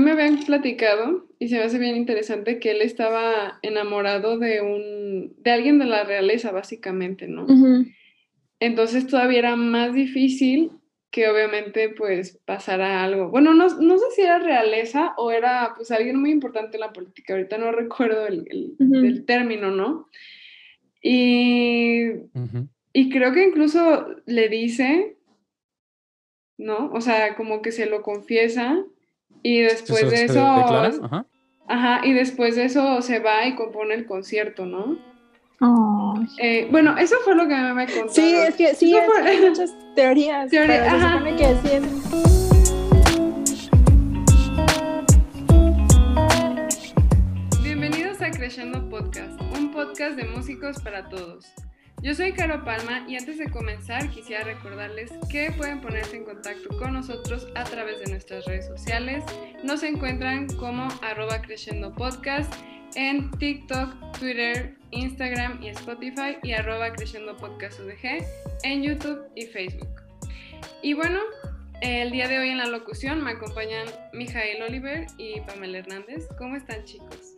me habían platicado y se me hace bien interesante que él estaba enamorado de un de alguien de la realeza básicamente, ¿no? Entonces todavía era más difícil que obviamente pues pasara algo. Bueno, no, sé si era realeza o era pues alguien muy importante en la política, ahorita no recuerdo el, término, ¿no? Y, y creo que incluso le dice, ¿no? O sea, como que se lo confiesa y después de eso... Ajá. Ajá, y después de eso se va y compone el concierto, ¿no? Eh, bueno, eso fue lo que me contaron. Sí, es que sí, hay muchas teorías. Teoría, pero se supone que sí es... Bienvenidos a Crescendo Podcast, un podcast de músicos para todos. Yo soy Caro Palma y antes de comenzar quisiera recordarles que pueden ponerse en contacto con nosotros a través de nuestras redes sociales. Nos encuentran como arroba Crescendo Podcast en TikTok, Twitter, Instagram y Spotify y arroba Creciendo Podcast UDG en YouTube y Facebook. Y bueno, el día de hoy en la locución me acompañan Mijael Oliver y Pamela Hernández. ¿Cómo están chicos?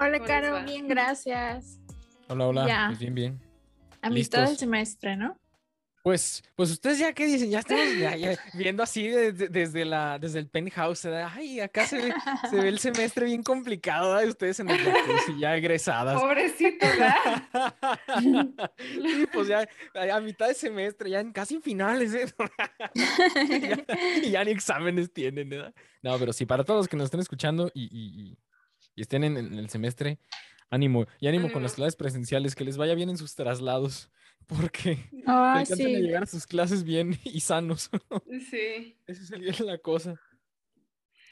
Hola Caro, bien, gracias. Hola, hola, pues bien, bien. A mitad del semestre, ¿no? Pues, pues ustedes ya qué dicen, ya estamos viendo así desde, la, desde el penthouse, ay, acá se ve, se ve el semestre bien complicado, ¿eh? ustedes en el y ya egresadas. Pobrecito, ¿verdad? sí, pues ya a mitad de semestre, ya en casi finales, ¿eh? y ya, ni exámenes tienen, ¿verdad? No, pero sí, para todos los que nos estén escuchando y, estén en, el semestre, ánimo, y ánimo, con las clases presenciales, que les vaya bien en sus traslados porque ah, sí. llegar a sus clases bien y sanos. Sí. Esa sería la cosa.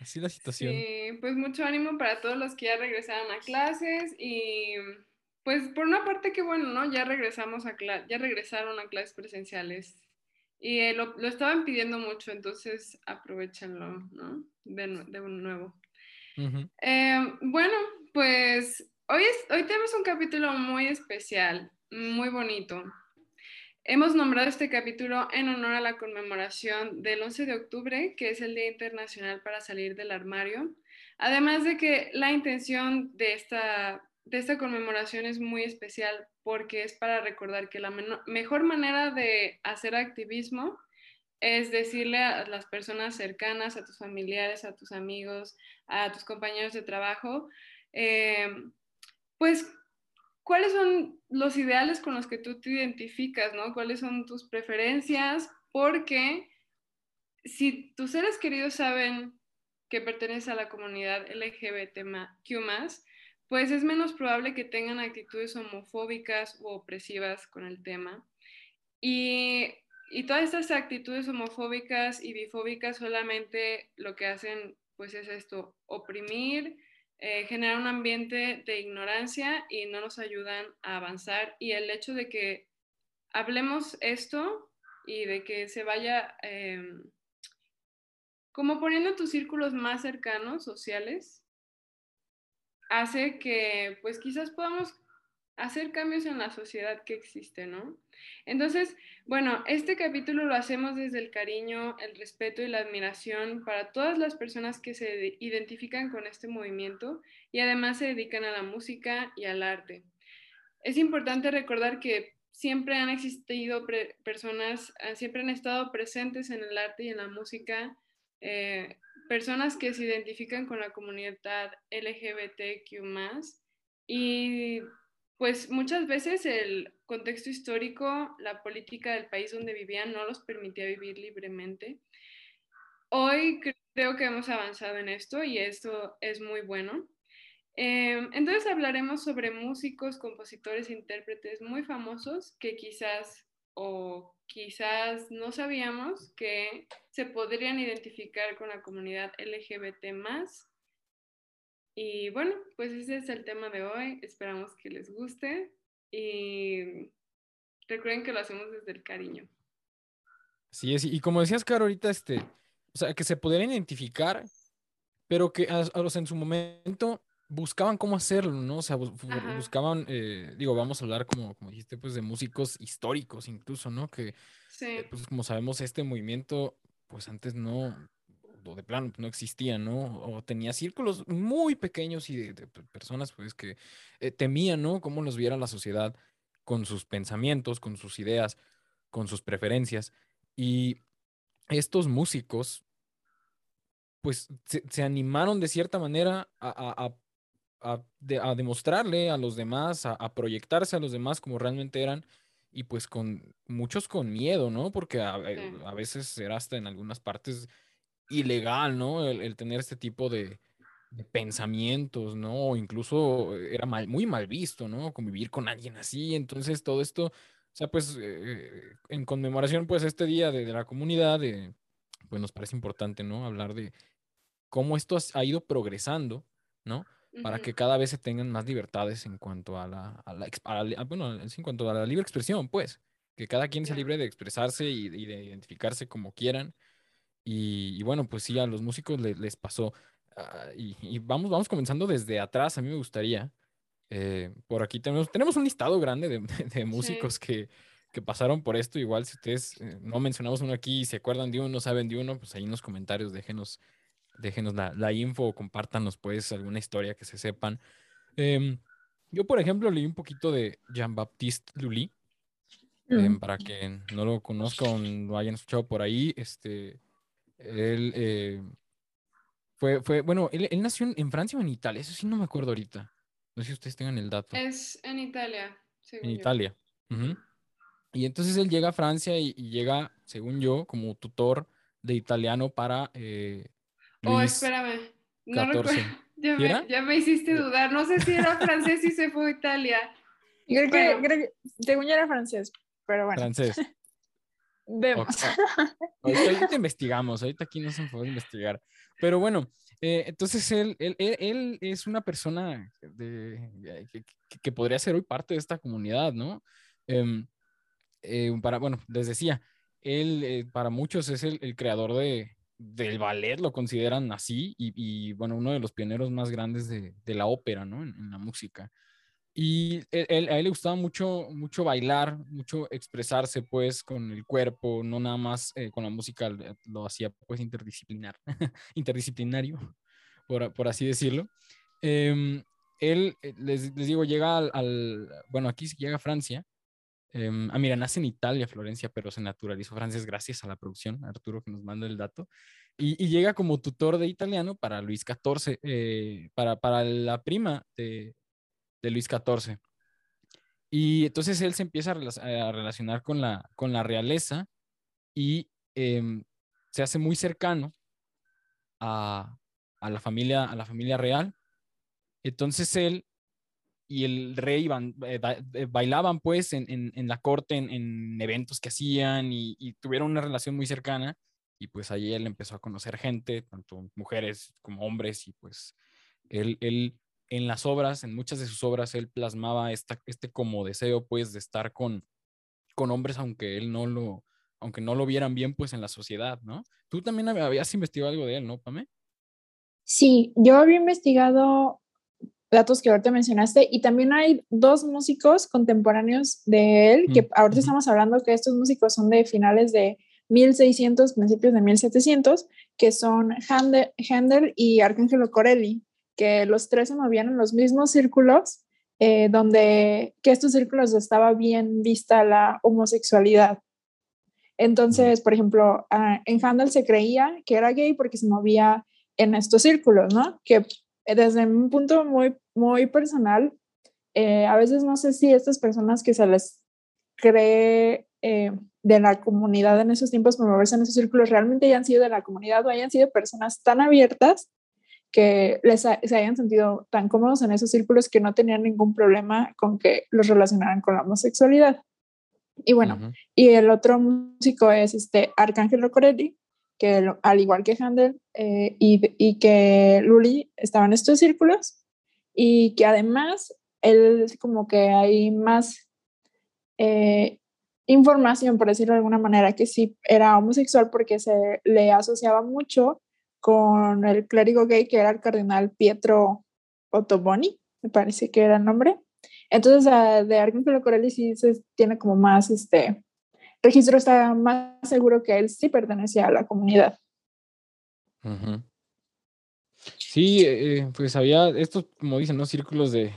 Así la situación. Sí, pues mucho ánimo para todos los que ya regresaron a clases y pues por una parte que bueno, ¿no? Ya regresamos a ya regresaron a clases presenciales y eh, lo, estaban pidiendo mucho, entonces aprovechenlo, ¿no? De, de nuevo. Eh, bueno, pues hoy, tenemos un capítulo muy especial, muy bonito. Hemos nombrado este capítulo en honor a la conmemoración del 11 de octubre, que es el Día Internacional para Salir del Armario. Además de que la intención de esta, de esta conmemoración es muy especial porque es para recordar que la mejor manera de hacer activismo es decirle a las personas cercanas, a tus familiares, a tus amigos, a tus compañeros de trabajo, eh, pues ¿cuáles son los ideales con los que tú te identificas, ¿no? ¿Cuáles son tus preferencias? Porque si tus seres queridos saben que perteneces a la comunidad LGBTQ+, pues es menos probable que tengan actitudes homofóbicas u opresivas con el tema. Y, y todas estas actitudes homofóbicas y bifóbicas solamente lo que hacen pues es esto, oprimir, eh, genera un ambiente de ignorancia y no nos ayudan a avanzar. Y el hecho de que hablemos esto y de que se vaya em, como poniendo tus círculos más cercanos, sociales, hace que pues quizás podamos hacer cambios en la sociedad que existe, ¿no? Entonces, bueno, este capítulo lo hacemos desde el cariño, el respeto y la admiración para todas las personas que se identifican con este movimiento y además se dedican a la música y al arte. Es importante recordar que siempre han existido personas, siempre han estado presentes en el arte y en la música, eh, personas que se identifican con la comunidad LGBTQ y pues muchas veces el contexto histórico, la política del país donde vivían no los permitía vivir libremente. Hoy creo que hemos avanzado en esto y esto es muy bueno. Em, entonces hablaremos sobre músicos, compositores, intérpretes muy famosos que quizás o quizás no sabíamos que se podrían identificar con la comunidad LGBT y bueno, pues ese es el tema de hoy. Esperamos que les guste y recuerden que lo hacemos desde el cariño. Sí, es, y como decías, Caro, ahorita, este, o sea, que se pudieran identificar, pero que a, los en su momento buscaban cómo hacerlo, ¿no? O sea, buscaban, eh, digo, vamos a hablar, como, como dijiste, pues de músicos históricos incluso, ¿no? Que, sí. Eh, pues como sabemos, este movimiento, pues antes no, de plano no existían, ¿no? O tenía círculos muy pequeños y de, personas pues que eh, temían, ¿no? Cómo los viera la sociedad con sus pensamientos, con sus ideas, con sus preferencias. Y estos músicos, pues se, animaron de cierta manera a, a, demostrarle a los demás, a, proyectarse a los demás como realmente eran. Y pues con muchos con miedo, ¿no? Porque a, eh, veces era hasta en algunas partes ilegal, ¿no? El, tener este tipo de, pensamientos, ¿no? O incluso era muy mal visto, ¿no? Convivir con alguien así. Entonces todo esto, o sea, pues eh, en conmemoración, pues este día de, la comunidad, pues nos parece importante, ¿no? Hablar de cómo esto ha ido progresando, ¿no? Para que cada vez se tengan más libertades en cuanto a la, bueno, en cuanto a la libre expresión, pues, que cada quien sea libre de expresarse y de identificarse como quieran y, bueno, pues sí, a los músicos les, pasó. Ah, y, vamos, vamos comenzando desde atrás, a mí me gustaría. Eh, por aquí tenemos, tenemos un listado grande de, de, músicos que, que, pasaron por esto. Igual si ustedes eh, no mencionamos uno aquí y se acuerdan de uno, saben de uno, pues ahí en los comentarios déjenos, déjenos la, la info o compártanos pues alguna historia que se sepan. Em, yo, por ejemplo, leí un poquito de Jean-Baptiste Lully. Mm. para que no lo conozcan o lo hayan escuchado por ahí, este, él eh, fue, fue, bueno, él, nació en, Francia o en Italia, eso sí no me acuerdo ahorita. No sé si ustedes tengan el dato. Es en Italia. En Italia. Y entonces él llega a Francia y, llega, según yo, como tutor de italiano para... Eh, oh, espérame. No recuerdo. Ya me, ya me, hiciste dudar. No sé si era francés y se fue a Italia. Creo, que, creo que, según yo era francés, pero bueno. Francés. Vemos. Ahorita, investigamos, ahorita aquí no se puede investigar. Pero bueno, eh, entonces él, él, él, es una persona de, que, podría ser hoy parte de esta comunidad, ¿no? Em, eh, para, bueno, les decía, él eh, para muchos es el, el, creador de, del ballet, lo consideran así, y, y, bueno, uno de los pioneros más grandes de, de la ópera, ¿no? en la música. Y él, a él le gustaba mucho, mucho bailar, mucho expresarse pues con el cuerpo, no nada más eh, con la música, lo hacía pues interdisciplinar, interdisciplinario, por, por, así decirlo. Em, él, eh, les, les, digo, llega al, bueno, aquí llega a Francia. Eh, ah, mira, nace en Italia, Florencia, pero se naturalizó francés gracias a la producción, Arturo que nos manda el dato. Y, y llega como tutor de italiano para Luis XIV, eh, para, para la prima de, de Luis XIV. Y entonces él se empieza a, relacionar con la, con la realeza y em, se hace muy cercano a, la familia, a la familia real. Entonces él y el rey eh, eh, bailaban pues en, la corte, en, eventos que hacían y, tuvieron una relación muy cercana. Y pues ahí él empezó a conocer gente, tanto mujeres como hombres, y pues él, él en las obras, en muchas de sus obras, él plasmaba esta, este como deseo, pues, de estar con, con hombres, aunque él no lo, aunque no lo vieran bien, pues, en la sociedad, ¿no? Tú también habías investigado algo de él, ¿no, Pame? Sí, yo había investigado datos que ahorita mencionaste y también hay dos músicos contemporáneos de él, que mm, ahorita estamos hablando que estos músicos son de finales de 1600, principios de 1700, que son Handel, y Arcángelo Corelli que los tres se movían en los mismos círculos, eh, donde que estos círculos estaba bien vista la homosexualidad. Entonces, por ejemplo, en Handel se creía que era gay porque se movía en estos círculos, ¿no? Que desde un punto muy, muy personal, eh, a veces no sé si estas personas que se les cree eh, de la comunidad en esos tiempos por moverse en esos círculos realmente hayan sido de la comunidad o hayan sido personas tan abiertas que les se hayan sentido tan cómodos en esos círculos que no tenían ningún problema con que los relacionaran con la homosexualidad. Y bueno, y el otro músico es este Arcángelo Corelli, que al igual que Handel eh, y, y, que Luli estaban en estos círculos y que además él como que hay más eh, información, por decirlo de alguna manera, que sí era homosexual porque se le asociaba mucho con el clérigo gay que era el cardenal Pietro Ottoboni, me parece que era el nombre. Entonces, uh, de Arcángelo Corelli sí se tiene como más, este, registro está más seguro que él sí pertenecía a la comunidad. Sí, eh, pues había estos, como dicen, ¿no? Círculos de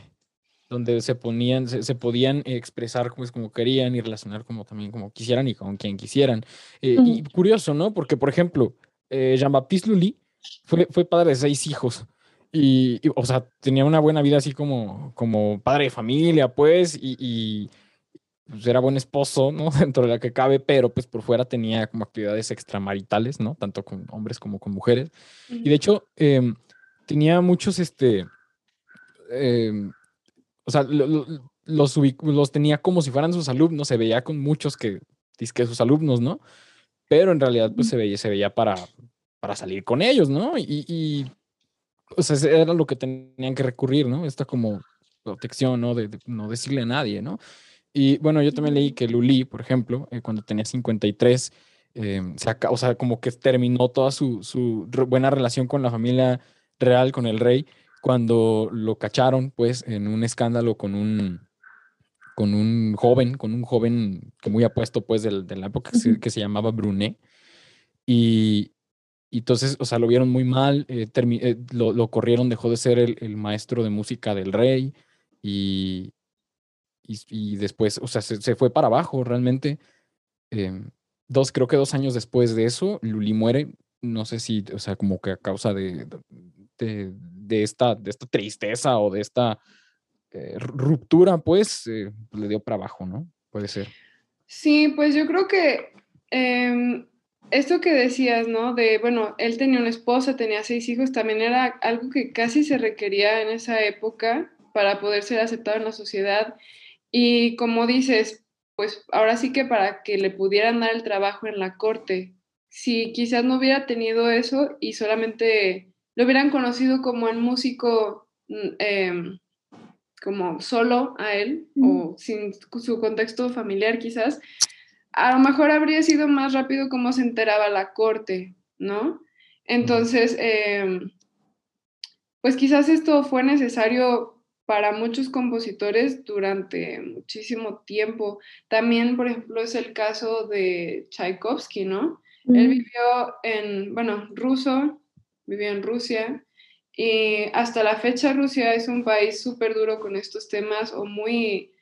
donde se ponían, se, podían expresar pues, como querían y relacionar como también como quisieran y con quien quisieran. Eh, y curioso, ¿no? Porque, por ejemplo, eh, Jean-Baptiste Lully fue, fue padre de seis hijos. Y, o sea, tenía una buena vida así como, como padre de familia, pues, y, pues, era buen esposo, ¿no? Dentro de la que cabe, pero pues por fuera tenía como actividades extramaritales, ¿no? Tanto con hombres como con mujeres. Y de hecho, em, tenía muchos, este, em, o sea, los, los tenía como si fueran sus alumnos, se veía con muchos que, que sus alumnos, ¿no? Pero en realidad, pues se veía, se veía para, para salir con ellos, ¿no? Y, y o sea, era lo que tenían que recurrir, ¿no? Esta como protección, ¿no? De, no decirle a nadie, ¿no? Y bueno, yo también leí que Luli, por ejemplo, eh, cuando tenía 53, eh, se o sea, como que terminó toda su, su buena relación con la familia real, con el rey, cuando lo cacharon, pues, en un escándalo con un, con un joven, con un joven que muy apuesto, pues, de, de la época que se, llamaba Brunet. Y, y, entonces, o sea, lo vieron muy mal, eh, eh, lo, lo, corrieron, dejó de ser el, el, maestro de música del rey y, y, después, o sea, se, se, fue para abajo realmente. Em, dos, creo que dos años después de eso, Luli muere, no sé si, o sea, como que a causa de, de, de esta, de esta tristeza o de esta eh, ruptura, pues, eh, le dio para abajo, ¿no? Puede ser. Sí, pues yo creo que em, esto que decías, ¿no? De, bueno, él tenía una esposa, tenía seis hijos, también era algo que casi se requería en esa época para poder ser aceptado en la sociedad. Y como dices, pues ahora sí que para que le pudieran dar el trabajo en la corte, si quizás no hubiera tenido eso y solamente lo hubieran conocido como un músico em, como solo a él o sin su contexto familiar quizás, a lo mejor habría sido más rápido como se enteraba la corte, ¿no? Entonces, em, pues quizás esto fue necesario para muchos compositores durante muchísimo tiempo. También, por ejemplo, es el caso de Tchaikovsky, ¿no? Él vivió en, bueno, ruso, vivió en Rusia y hasta la fecha Rusia es un país súper duro con estos temas o muy,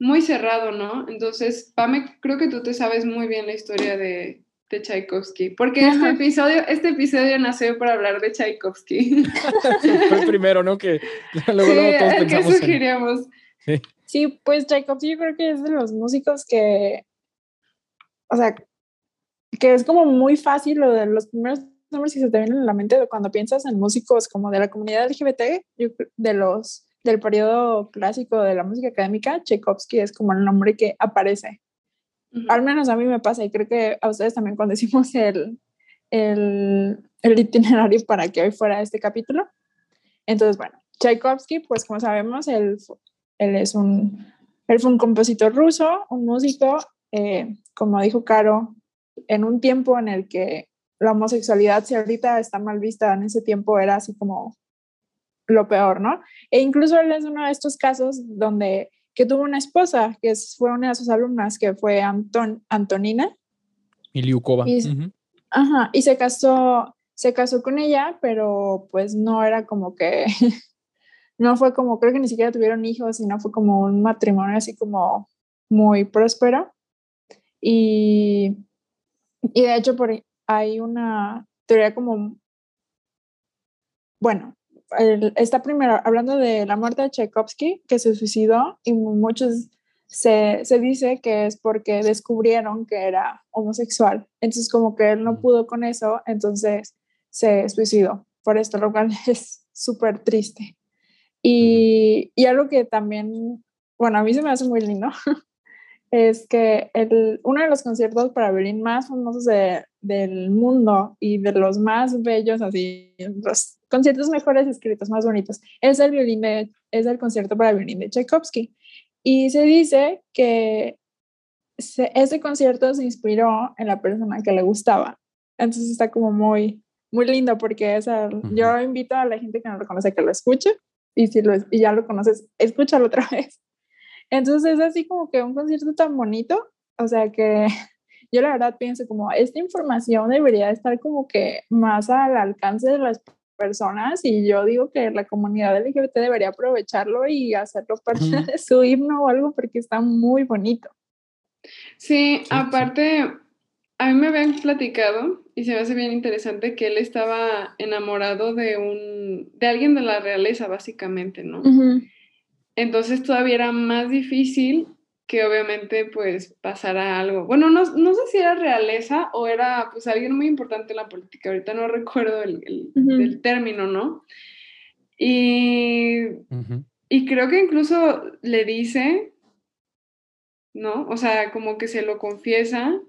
muy cerrado, ¿no? Entonces, Pame, creo que tú te sabes muy bien la historia de, de Tchaikovsky, porque este episodio, este episodio nació para hablar de Tchaikovsky. Fue el primero, ¿no? Que luego, sí, todos pensamos ¿qué sugeríamos? Sí. sí, pues Tchaikovsky yo creo que es de los músicos que, o sea, que es como muy fácil lo de los primeros nombres que se te vienen en la mente cuando piensas en músicos como de la comunidad LGBT, de los del periodo clásico de la música académica, Tchaikovsky es como el nombre que aparece. Al menos a mí me pasa y creo que a ustedes también cuando decimos el, el, el itinerario para que hoy fuera este capítulo. Entonces, bueno, Tchaikovsky, pues como sabemos, él, él es un, él fue un compositor ruso, un músico, eh, como dijo Caro, en un tiempo en el que la homosexualidad, si ahorita está mal vista, en ese tiempo era así como lo peor, ¿no? E incluso él es uno de estos casos donde que tuvo una esposa, que fue una de sus alumnas, que fue Anton, Antonina. Iliukova. Y, Ajá, y se casó, se casó con ella, pero pues no era como que, no fue como, creo que ni siquiera tuvieron hijos, sino fue como un matrimonio así como muy próspero. Y, y de hecho, por, hay una teoría como, bueno, está primero hablando de la muerte de Tchaikovsky, que se suicidó, y muchos se, se, dice que es porque descubrieron que era homosexual. Entonces, como que él no pudo con eso, entonces se suicidó. Por esto, lo cual es súper triste. Y, y algo que también, bueno, a mí se me hace muy lindo, es que el, uno de los conciertos para violín más famosos de, del mundo y de los más bellos, así, los conciertos mejores escritos, más bonitos, es el, violín de, es el concierto para violín de Tchaikovsky. Y se dice que ese concierto se inspiró en la persona que le gustaba. Entonces está como muy, muy lindo porque yo invito a la gente que no lo conoce que lo escuche y si lo, y ya lo conoces, escúchalo otra vez. Entonces es así como que un concierto tan bonito, o sea que yo la verdad pienso como esta información debería estar como que más al alcance de las personas y yo digo que la comunidad LGBT debería aprovecharlo y hacerlo parte de su himno o algo porque está muy bonito. Sí, aparte, a mí me habían platicado y se me hace bien interesante que él estaba enamorado de un, de alguien de la realeza, básicamente, ¿no? Entonces todavía era más difícil que obviamente pues pasara algo. Bueno, no, no, sé si era realeza o era pues alguien muy importante en la política, ahorita no recuerdo el, el, término, ¿no? Y, y creo que incluso le dice, ¿no? O sea, como que se lo confiesa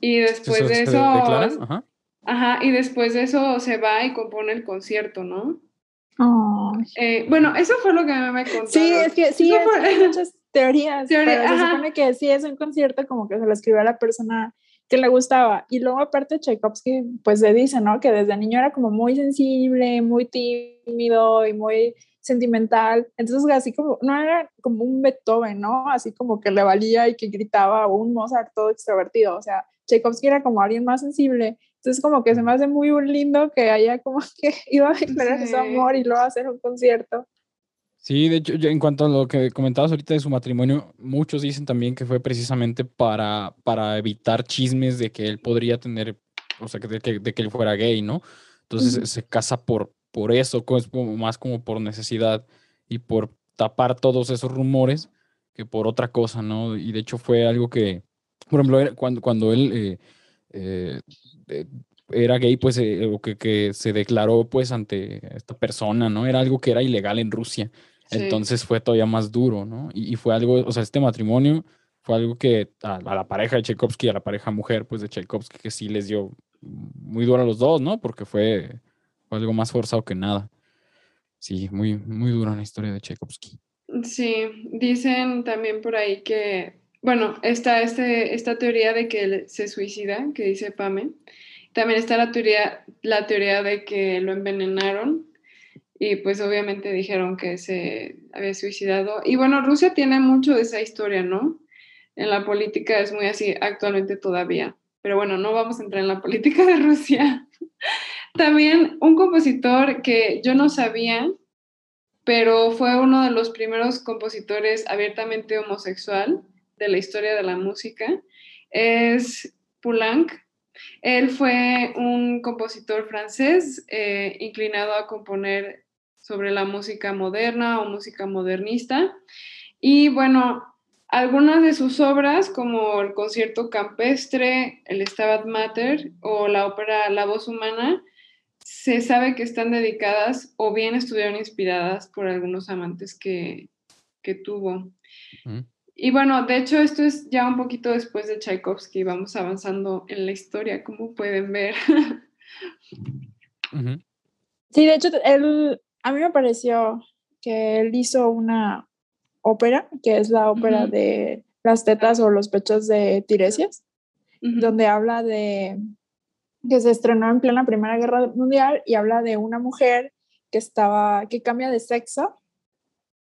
y después de eso... Ajá. Ajá, y después de eso se va y compone el concierto, ¿no? Eh, bueno, eso fue lo que mí me contó. Sí, es que sí, hay muchas teorías, pero se supone que sí es un concierto como que se lo escribió a la persona que le gustaba. Y luego aparte Tchaikovsky, pues se dice, ¿no? Que desde niño era como muy sensible, muy tímido y muy sentimental. Entonces, así como, no era como un Beethoven, ¿no? Así como que le valía y que gritaba, o un Mozart todo extrovertido. O sea, Tchaikovsky era como alguien más sensible entonces como que se me hace muy lindo que haya como que iba a declarar su amor y luego hacer un concierto. Sí, de hecho, en cuanto a lo que comentabas ahorita de su matrimonio, muchos dicen también que fue precisamente para, para evitar chismes de que él podría tener, o sea, de que, de que él fuera gay, ¿no? Entonces se casa por, por eso, más como por necesidad y por tapar todos esos rumores que por otra cosa, ¿no? Y de hecho fue algo que, por ejemplo, cuando, cuando él eh, eh, era gay, pues, eh, o que, que, se declaró, pues, ante esta persona, ¿no? Era algo que era ilegal en Rusia. Entonces fue todavía más duro, ¿no? Y, fue algo, o sea, este matrimonio fue algo que a, la pareja de Tchaikovsky, a la pareja mujer, pues, de Tchaikovsky, que sí les dio muy duro a los dos, ¿no? Porque fue, algo más forzado que nada. Sí, muy, muy dura la historia de Tchaikovsky. Sí, dicen también por ahí que bueno, está este, esta teoría de que se suicida, que dice Pame. También está la teoría, la teoría de que lo envenenaron y pues obviamente dijeron que se había suicidado. Y bueno, Rusia tiene mucho de esa historia, ¿no? En la política es muy así actualmente todavía. Pero bueno, no vamos a entrar en la política de Rusia. También un compositor que yo no sabía, pero fue uno de los primeros compositores abiertamente homosexual, de la historia de la música, es Poulenc. Él fue un compositor francés eh, inclinado a componer sobre la música moderna o música modernista. Y bueno, algunas de sus obras, como el concierto campestre, el Stabat Mater o la ópera La voz humana, se sabe que están dedicadas o bien estuvieron inspiradas por algunos amantes que, tuvo. Y bueno, de hecho esto es ya un poquito después de Tchaikovsky, vamos avanzando en la historia, como pueden ver. Sí, de hecho, él, a mí me pareció que él hizo una ópera, que es la ópera de las tetas o los pechos de Tiresias, donde habla de que se estrenó en plena Primera Guerra Mundial y habla de una mujer que estaba, que cambia de sexo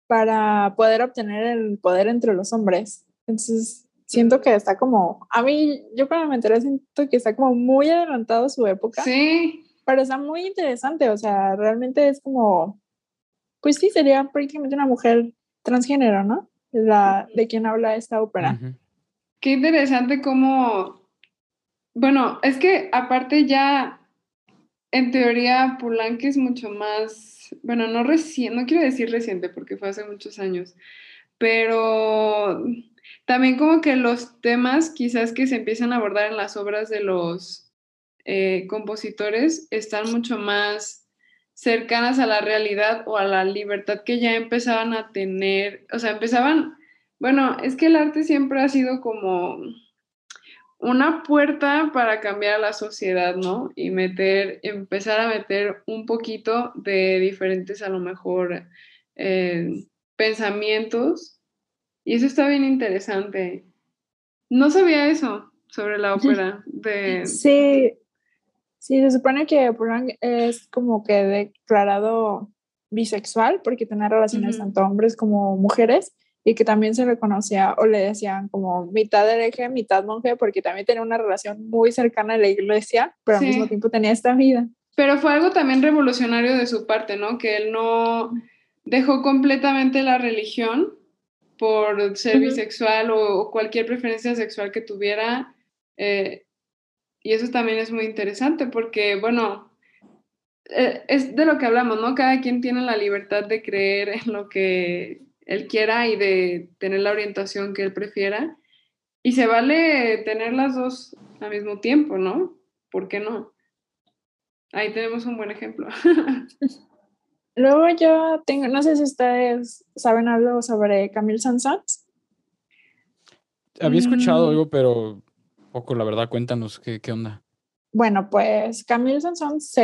para poder obtener el poder entre los hombres. Entonces, siento que está como, a mí, yo cuando me enteré, siento que está como muy adelantado su época. Sí. Pero está muy interesante, o sea, realmente es como, pues sí, sería prácticamente una mujer transgénero, ¿no? La de quien habla esta ópera. Qué interesante cómo, bueno, es que aparte ya, en teoría, Pulanque es mucho más bueno, no recién, no quiero decir reciente porque fue hace muchos años, pero también como que los temas quizás que se empiezan a abordar en las obras de los eh, compositores están mucho más cercanas a la realidad o a la libertad que ya empezaban a tener, o sea, empezaban, bueno, es que el arte siempre ha sido como una puerta para cambiar la sociedad, ¿no? Y meter, empezar a meter un poquito de diferentes, a lo mejor, eh, pensamientos. Y eso está bien interesante. No sabía eso sobre la ópera de... Sí, sí, se supone que Poulenc es como que declarado bisexual porque tiene relaciones tanto hombres como mujeres y que también se reconocía o le decían como mitad hereje, mitad monje, porque también tenía una relación muy cercana a la iglesia, pero al mismo tiempo tenía esta vida. Pero fue algo también revolucionario de su parte, ¿no? Que él no dejó completamente la religión por ser bisexual o, cualquier preferencia sexual que tuviera. Eh, y eso también es muy interesante porque, bueno, eh, es de lo que hablamos, ¿no? Cada quien tiene la libertad de creer en lo que él quiera y de tener la orientación que él prefiera. Y se vale tener las dos al mismo tiempo, ¿no? ¿Por qué no? Ahí tenemos un buen ejemplo. Luego yo tengo, no sé si ustedes saben algo sobre Camille Saint-Saëns. Había escuchado mm. algo, pero poco, la verdad, cuéntanos qué, qué onda. Bueno, pues Camille Saint-Saëns,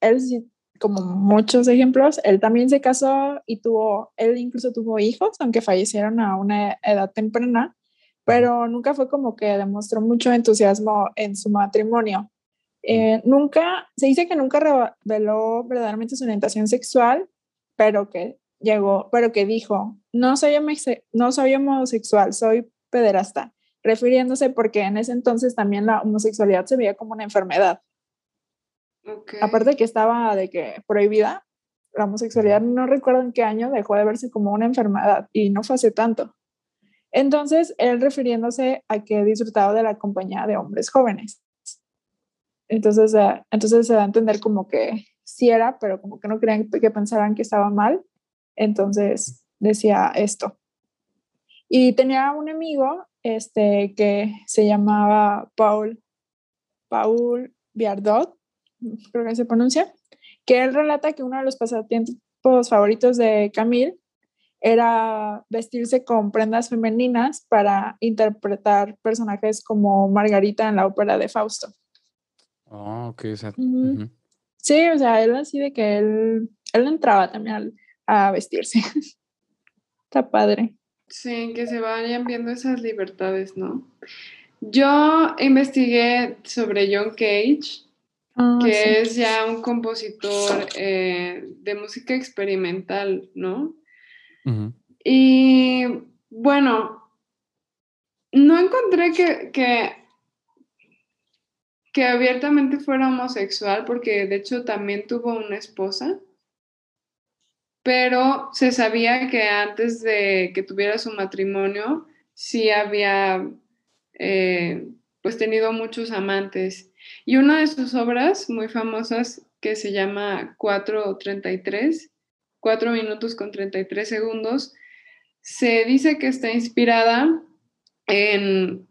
él como muchos ejemplos, él también se casó y tuvo, él incluso tuvo hijos, aunque fallecieron a una edad temprana, pero nunca fue como que demostró mucho entusiasmo en su matrimonio. Eh, nunca, se dice que nunca reveló verdaderamente su orientación sexual, pero que llegó, pero que dijo, no soy, no soy homosexual, soy pederasta, refiriéndose porque en ese entonces también la homosexualidad se veía como una enfermedad. Aparte que estaba de que prohibida, la homosexualidad no recuerdo en qué año dejó de verse como una enfermedad y no fue hace tanto. Entonces, él refiriéndose a que disfrutaba de la compañía de hombres jóvenes. Entonces, eh, entonces se da a entender como que sí era, pero como que no querían que pensaran que estaba mal. Entonces decía esto. Y tenía un amigo este, que se llamaba Paul, Paul Biardot, creo que se pronuncia, que él relata que uno de los pasatiempos favoritos de Camille era vestirse con prendas femeninas para interpretar personajes como Margarita en la ópera de Fausto. Ah, ok, o sea. Sí, o sea, él así de que él, él entraba también a, vestirse. Está padre. Sí, que se vayan viendo esas libertades, ¿no? Yo investigué sobre John Cage, ah, que es ya un compositor eh, de música experimental, ¿no? Y bueno, no encontré que, que que abiertamente fuera homosexual, porque de hecho también tuvo una esposa, pero se sabía que antes de que tuviera su matrimonio, sí había eh, pues tenido muchos amantes. Y una de sus obras muy famosas, que se llama 433, 4 minutos con 33 segundos, se dice que está inspirada en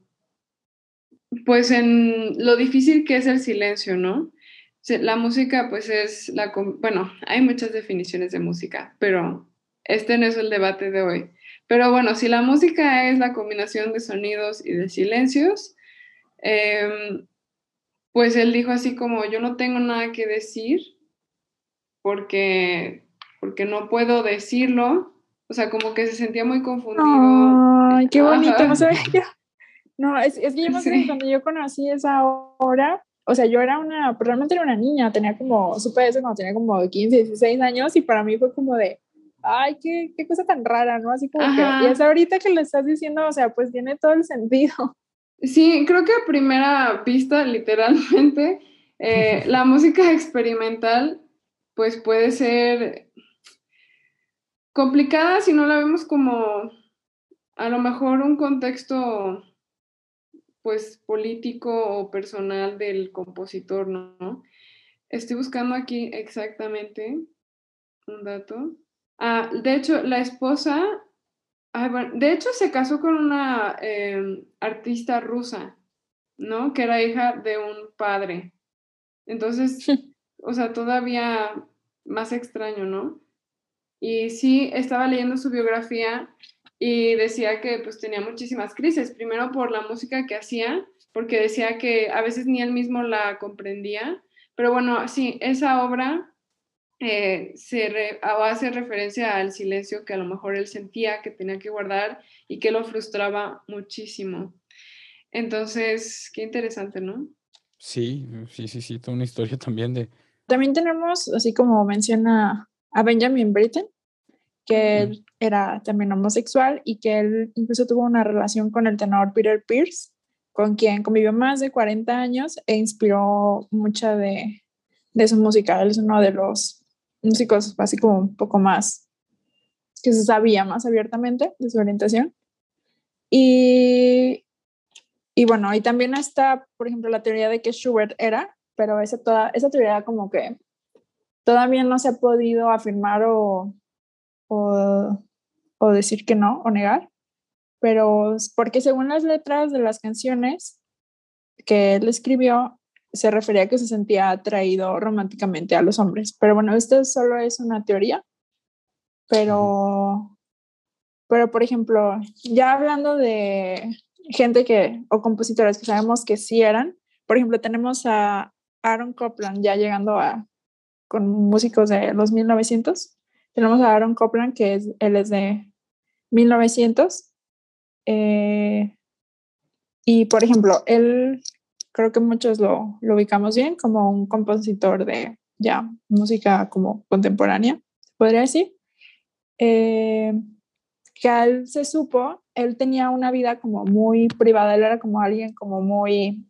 pues en lo difícil que es el silencio, ¿no? La música, pues es la, bueno, hay muchas definiciones de música, pero este no es el debate de hoy. Pero bueno, si la música es la combinación de sonidos y de silencios, em, pues él dijo así como, yo no tengo nada que decir porque, porque no puedo decirlo. O sea, como que se sentía muy confundido. Ay, qué bonito, no no, es, es que yo me que cuando yo conocí esa hora, o sea, yo era una, pues, realmente era una niña, tenía como, supe eso cuando tenía como 15, 16 años y para mí fue como de, ay, qué, qué cosa tan rara, ¿no? Así como que, y es ahorita que lo estás diciendo, o sea, pues tiene todo el sentido. Sí, creo que a primera vista, literalmente, eh, la música experimental, pues puede ser complicada si no la vemos como a lo mejor un contexto pues político o personal del compositor, ¿no? Estoy buscando aquí exactamente un dato. Ah, de hecho, la esposa, de hecho se casó con una em, artista rusa, ¿no? Que era hija de un padre. Entonces, o sea, todavía más extraño, ¿no? Y sí, estaba leyendo su biografía y decía que pues tenía muchísimas crisis, primero por la música que hacía, porque decía que a veces ni él mismo la comprendía, pero bueno, sí, esa obra eh, se hace referencia al silencio que a lo mejor él sentía que tenía que guardar y que lo frustraba muchísimo. Entonces, qué interesante, ¿no? Sí, sí, sí, sí, toda una historia también de... También tenemos, así como menciona a Benjamin Britten, que él era también homosexual y que él incluso tuvo una relación con el tenor Peter Pierce, con quien convivió más de 40 años e inspiró mucha de, de su música. Él es uno de los músicos así como un poco más que se sabía más abiertamente de su orientación. Y, y bueno, y también está, por ejemplo, la teoría de que Schubert era, pero esa, toda, esa teoría como que todavía no se ha podido afirmar o, o, o decir que no, o negar, pero porque según las letras de las canciones que él escribió, se refería a que se sentía atraído románticamente a los hombres. Pero bueno, esto solo es una teoría, pero, pero por ejemplo, ya hablando de gente que, o compositores que sabemos que sí eran, por ejemplo, tenemos a Aaron Copland ya llegando a, con músicos de los 1900. Tenemos a Aaron Copland, que es, él es de 1900. Eh, y por ejemplo, él creo que muchos lo, lo, ubicamos bien como un compositor de ya música como contemporánea, podría decir. Eh, que él se supo, él tenía una vida como muy privada, él era como alguien como muy,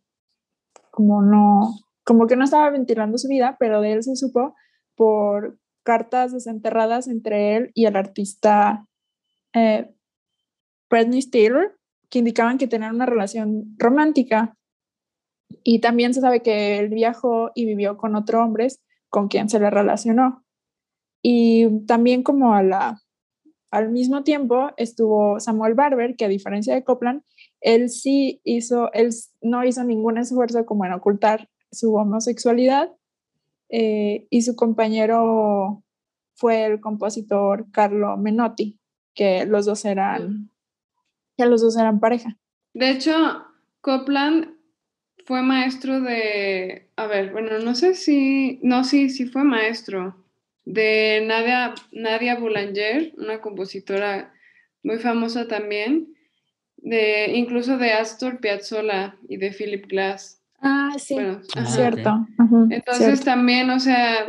como no, como que no estaba ventilando su vida, pero de él se supo por cartas desenterradas entre él y el artista eh, Britney Taylor, que indicaban que tenían una relación romántica. Y también se sabe que él viajó y vivió con otros hombres con quien se le relacionó. Y también como a la, al mismo tiempo estuvo Samuel Barber, que a diferencia de Copland, él sí hizo, él no hizo ningún esfuerzo como en ocultar su homosexualidad eh, y su compañero fue el compositor Carlo Menotti, que los dos eran, que los dos eran pareja. De hecho, Copland fue maestro de, a ver, bueno, no sé si, no, sí, sí fue maestro de Nadia, Nadia Boulanger, una compositora muy famosa también, de, incluso de Astor Piazzolla y de Philip Glass. Ah, sí, cierto. Entonces también, o sea,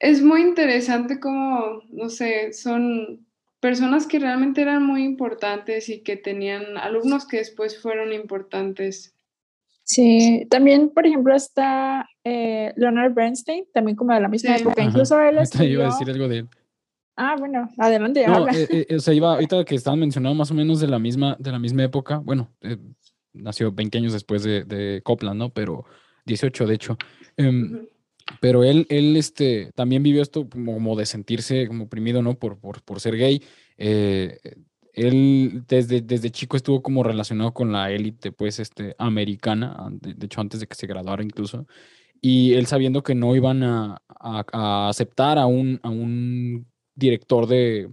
es muy interesante como, no sé, son personas que realmente eran muy importantes y que tenían alumnos que después fueron importantes. Sí, también, por ejemplo, está eh, Leonard Bernstein, también como de la misma época. Incluso él escribió... iba a decir algo de él. Ah, bueno, adelante. No, eh, eh, o sea, iba, ahorita que estaban mencionando más o menos de la misma, de la misma época, bueno, nació 20 años después de, de, Copland, ¿no? Pero 18, de hecho. Em, pero él, él este, también vivió esto como, de sentirse como oprimido, ¿no? Por, por, por ser gay. Eh, él desde, desde chico estuvo como relacionado con la élite, pues, este, americana, de, hecho, antes de que se graduara incluso. Y él sabiendo que no iban a, a, aceptar a un, a un director de,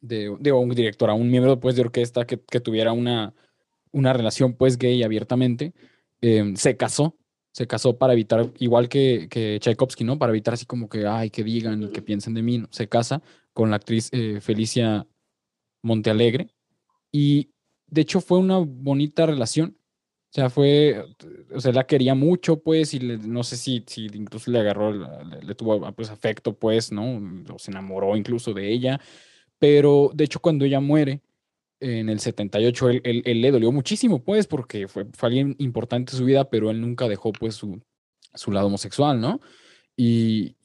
de, de, un director, a un miembro pues, de orquesta que, que tuviera una, una relación pues gay abiertamente, em, se casó, se casó para evitar, igual que, que Tchaikovsky, ¿no? Para evitar así como que, ay, que digan y que piensen de mí, se casa con la actriz eh, Felicia Montealegre y de hecho fue una bonita relación. O sea, fue, o sea, la quería mucho, pues, y no sé si, si incluso le agarró, le, tuvo pues afecto, pues, ¿no? O se enamoró incluso de ella. Pero, de hecho, cuando ella muere, en el 78, él, él, le dolió muchísimo, pues, porque fue, fue, alguien importante en su vida, pero él nunca dejó, pues, su, su lado homosexual, ¿no? Y,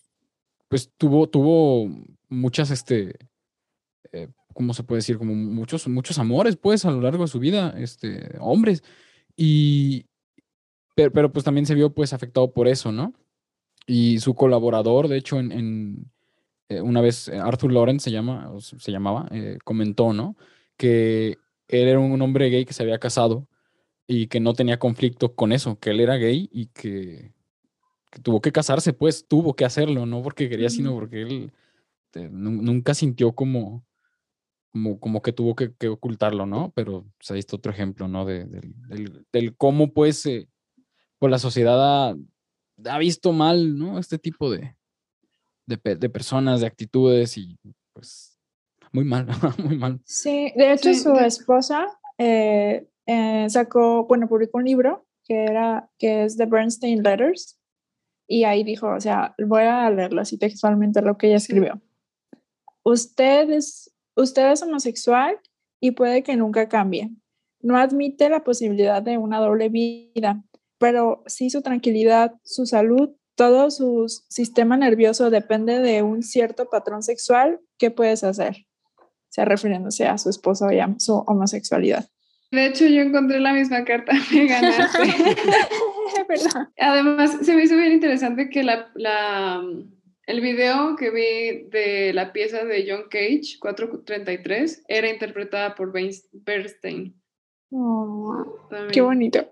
pues, tuvo, tuvo muchas, este, eh, ¿cómo se puede decir? Como muchos, muchos amores, pues, a lo largo de su vida, este, hombres. Y, pero, pero pues, también se vio, pues, afectado por eso, ¿no? Y su colaborador, de hecho, en, en eh, una vez, Arthur Lawrence se llama, se llamaba, eh, comentó, ¿no? que él era un hombre gay que se había casado y que no tenía conflicto con eso, que él era gay y que, tuvo que casarse, pues tuvo que hacerlo, no porque quería, sino porque él este, nunca sintió como, como, como que tuvo que, ocultarlo, ¿no? Pero pues, ahí está otro ejemplo, ¿no? De, del, cómo, pues, eh, pues, la sociedad ha, ha, visto mal, ¿no? Este tipo de, de personas, de actitudes y pues muy mal, muy mal. Sí, de hecho su esposa eh, eh, sacó, bueno, publicó un libro que era, que es The Bernstein Letters, y ahí dijo, o sea, voy a leerlo así textualmente lo que ella escribió. usted es, usted es homosexual y puede que nunca cambie. No admite la posibilidad de una doble vida, pero sí su tranquilidad, su salud, todo su sistema nervioso depende de un cierto patrón sexual. ¿Qué puedes hacer? O sea, refiriéndose a su esposo y a su homosexualidad. De hecho, yo encontré la misma carta, me ganaste. Además, se me hizo bien interesante que la, la, el video que vi de la pieza de John Cage, 433, era interpretada por Bernstein. Oh, qué bonito.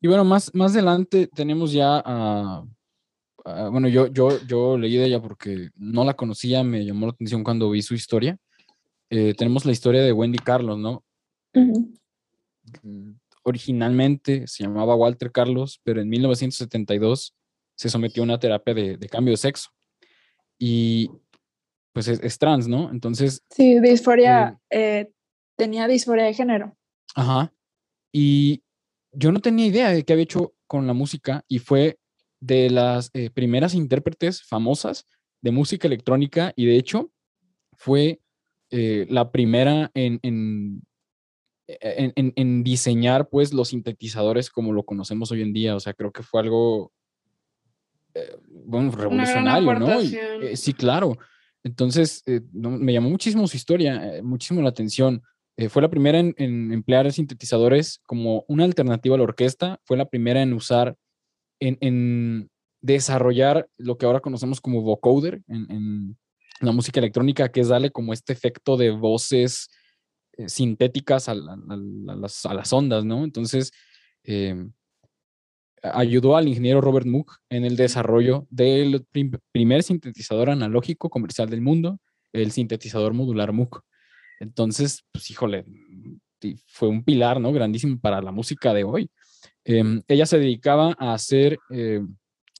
Y bueno, más, más adelante tenemos ya a... bueno, yo, yo, yo leí de ella porque no la conocía, me llamó la atención cuando vi su historia. Eh, tenemos la historia de Wendy Carlos, ¿no? Originalmente se llamaba Walter Carlos, pero en 1972 se sometió a una terapia de, cambio de sexo. Y pues es, trans, ¿no? Entonces... Sí, disforia, eh, eh, tenía disforia de género. Ajá. Y yo no tenía idea de qué había hecho con la música y fue de las primeras intérpretes famosas de música electrónica y de hecho fue eh, la primera en, e, en, en, diseñar pues los sintetizadores como lo conocemos hoy en día. O sea, creo que fue algo, eh, bueno, revolucionario, ¿no? Eh, sí, claro. Entonces, me llamó muchísimo su historia, muchísimo la atención. fue la primera en, emplear sintetizadores como una alternativa a la orquesta, fue la primera en usar, en, desarrollar lo que ahora conocemos como vocoder en, la música electrónica, que es darle como este efecto de voces eh, sintéticas a, las, ondas, ¿no? Entonces, em, ayudó al ingeniero Robert Moog en el desarrollo del primer sintetizador analógico comercial del mundo, el sintetizador modular Moog. Entonces, pues híjole, fue un pilar, ¿no? Grandísimo para la música de hoy. Em, ella se dedicaba a hacer, em,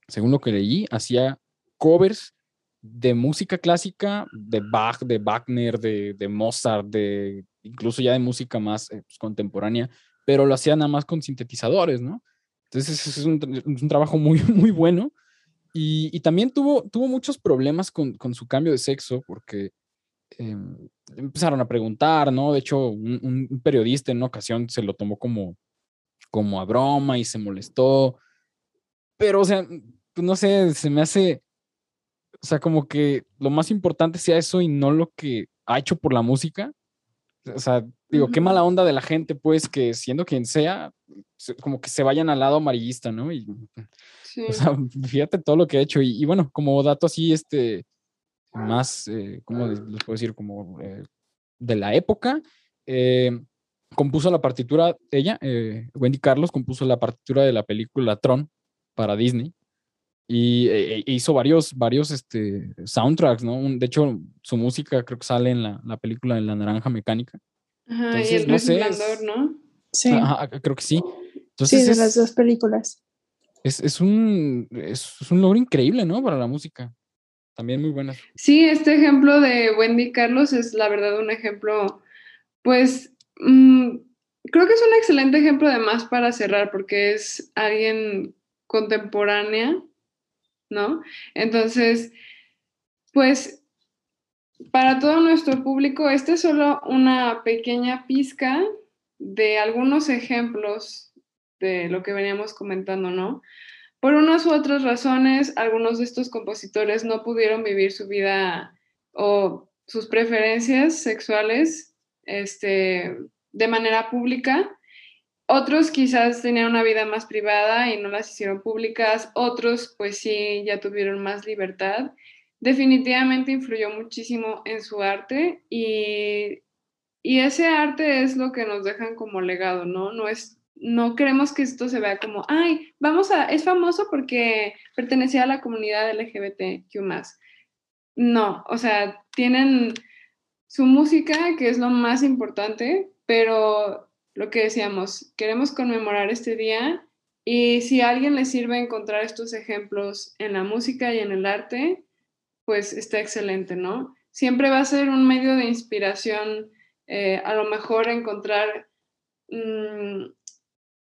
según lo que leí, hacía covers de música clásica, de Bach, de Wagner, de, Mozart, de incluso ya de música más eh, pues, contemporánea, pero lo hacía nada más con sintetizadores, ¿no? Entonces es un, un trabajo muy, muy bueno. Y, también tuvo, tuvo muchos problemas con, su cambio de sexo, porque em, empezaron a preguntar, ¿no? De hecho, un, periodista en una ocasión se lo tomó como, como a broma y se molestó. Pero, o sea, pues, no sé, se me hace o sea, como que lo más importante sea eso y no lo que ha hecho por la música. O sea, digo, qué mala onda de la gente, pues, que siendo quien sea, como que se vayan al lado amarillista, ¿no? Y, O sea, fíjate todo lo que ha hecho. Y, bueno, como dato así, este, más, eh, ¿cómo les, puedo decir? Como eh, de la época, eh, compuso la partitura, ella, Wendy Carlos, compuso la partitura de la película Tron para Disney y e, e, hizo varios, varios este, soundtracks, ¿no? de hecho, su música creo que sale en la, la película de La Naranja Mecánica. Ajá, y el no sé, ¿no? Sí. creo que sí. Entonces, sí, de las dos películas. Es, es, un, es, un logro increíble, ¿no? Para la música. También muy buena. Sí, este ejemplo de Wendy Carlos es la verdad un ejemplo, pues, mm, creo que es un excelente ejemplo además para cerrar, porque es alguien contemporánea ¿no? Entonces, pues para todo nuestro público, esta es solo una pequeña pizca de algunos ejemplos de lo que veníamos comentando, ¿no? Por unas u otras razones, algunos de estos compositores no pudieron vivir su vida o sus preferencias sexuales este, de manera pública otros quizás tenían una vida más privada y no las hicieron públicas, otros pues sí, ya tuvieron más libertad. Definitivamente influyó muchísimo en su arte y, ese arte es lo que nos dejan como legado, ¿no? No es no queremos que esto se vea como, ay, vamos a, es famoso porque pertenecía a la comunidad LGBTQ+. No, o sea, tienen su música, que es lo más importante, pero lo que decíamos, queremos conmemorar este día y si a alguien le sirve encontrar estos ejemplos en la música y en el arte, pues está excelente, ¿no? Siempre va a ser un medio de inspiración, eh, a lo mejor encontrar mm,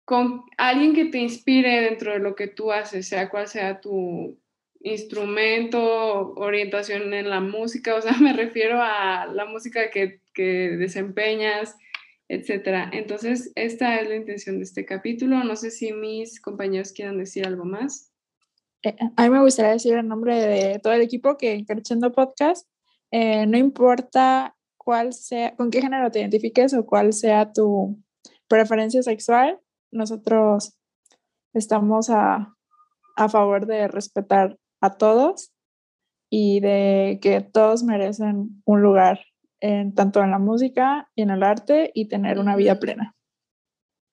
con alguien que te inspire dentro de lo que tú haces, sea cual sea tu, instrumento, orientación en la música, o sea, me refiero a la música que, que desempeñas, etcétera. Entonces, esta es la intención de este capítulo. No sé si mis compañeros quieran decir algo más. Eh, a mí me gustaría decir en nombre de todo el equipo que Creciendo Podcast, eh, no importa cuál sea, con qué género te identifiques o cuál sea tu preferencia sexual, nosotros estamos a, a favor de respetar a todos y de que todos merecen un lugar en, tanto en la música y en el arte y tener una vida plena.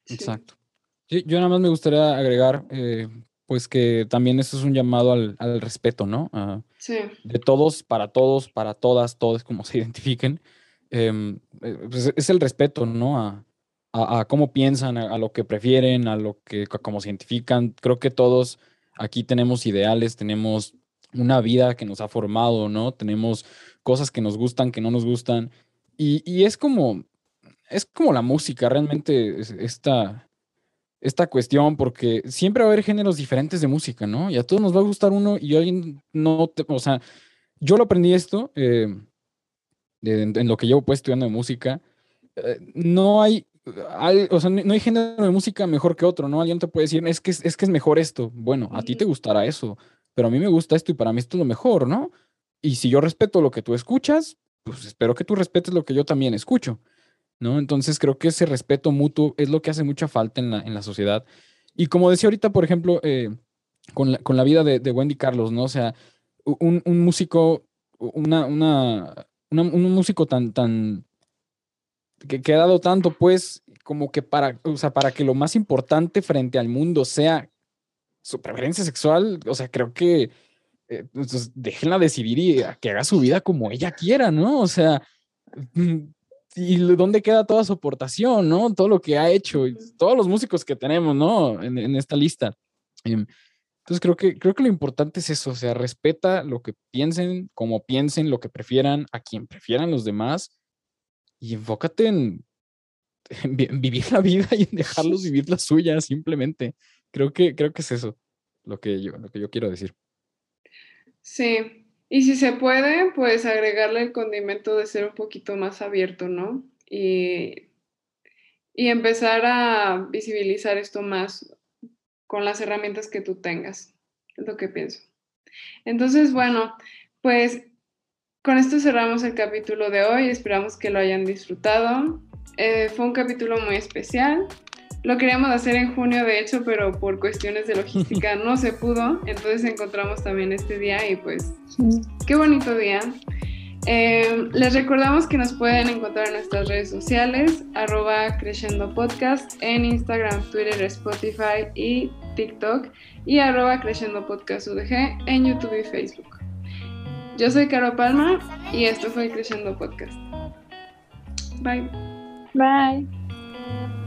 Exacto. yo nada más me gustaría agregar, eh, pues que también esto es un llamado al, al respeto, ¿no? sí. De todos, para todos, para todas, todos como se identifiquen. Em, eh, pues es el respeto, ¿no? A, a, cómo piensan, a, lo que prefieren, a lo que, cómo se identifican. Creo que todos aquí tenemos ideales, tenemos una vida que nos ha formado, ¿no? Tenemos cosas que nos gustan, que no nos gustan. Y, y es como, es como la música, realmente esta, esta cuestión, porque siempre va a haber géneros diferentes de música, ¿no? Y a todos nos va a gustar uno y alguien no, te, o sea, yo lo aprendí esto eh, en, lo que llevo pues estudiando de música. Eh, no hay, o sea, no hay género de música mejor que otro, ¿no? Alguien te puede decir, es que es, que es mejor esto. Bueno, a ti te gustará eso, pero a mí me gusta esto y para mí esto es lo mejor, ¿no? Y si yo respeto lo que tú escuchas, pues espero que tú respetes lo que yo también escucho, ¿no? Entonces creo que ese respeto mutuo es lo que hace mucha falta en la, en la sociedad. Y como decía ahorita, por ejemplo, eh, con, la, con, la, vida de, Wendy Carlos, ¿no? O sea, un, un músico, una, una, un músico tan, tan, que, que, ha dado tanto, pues, como que para, o sea, para que lo más importante frente al mundo sea su preferencia sexual, o sea, creo que eh, pues, déjenla decidir y que haga su vida como ella quiera, ¿no? O sea, mm, ¿y dónde queda toda su aportación, ¿no? Todo lo que ha hecho, y todos los músicos que tenemos, ¿no? En, en esta lista. Em, entonces creo que, creo que lo importante es eso, o sea, respeta lo que piensen, como piensen, lo que prefieran, a quien prefieran los demás, y enfócate en, vivir la vida y en dejarlos vivir la suya, simplemente. Creo que, creo que es eso lo que yo, lo que yo quiero decir. Sí, y si se puede, pues agregarle el condimento de ser un poquito más abierto, ¿no? Y, y empezar a visibilizar esto más con las herramientas que tú tengas, es lo que pienso. Entonces, bueno, pues con esto cerramos el capítulo de hoy, esperamos que lo hayan disfrutado. Eh, fue un capítulo muy especial. Lo queríamos hacer en junio, de hecho, pero por cuestiones de logística no se pudo. Entonces encontramos también este día y pues qué bonito día. Eh, les recordamos que nos pueden encontrar en nuestras redes sociales, arroba Podcast, en Instagram, Twitter, Spotify y TikTok, y arroba Podcast UDG en YouTube y Facebook. Yo soy Caro Palma y esto fue Creciendo Podcast. Bye. Bye.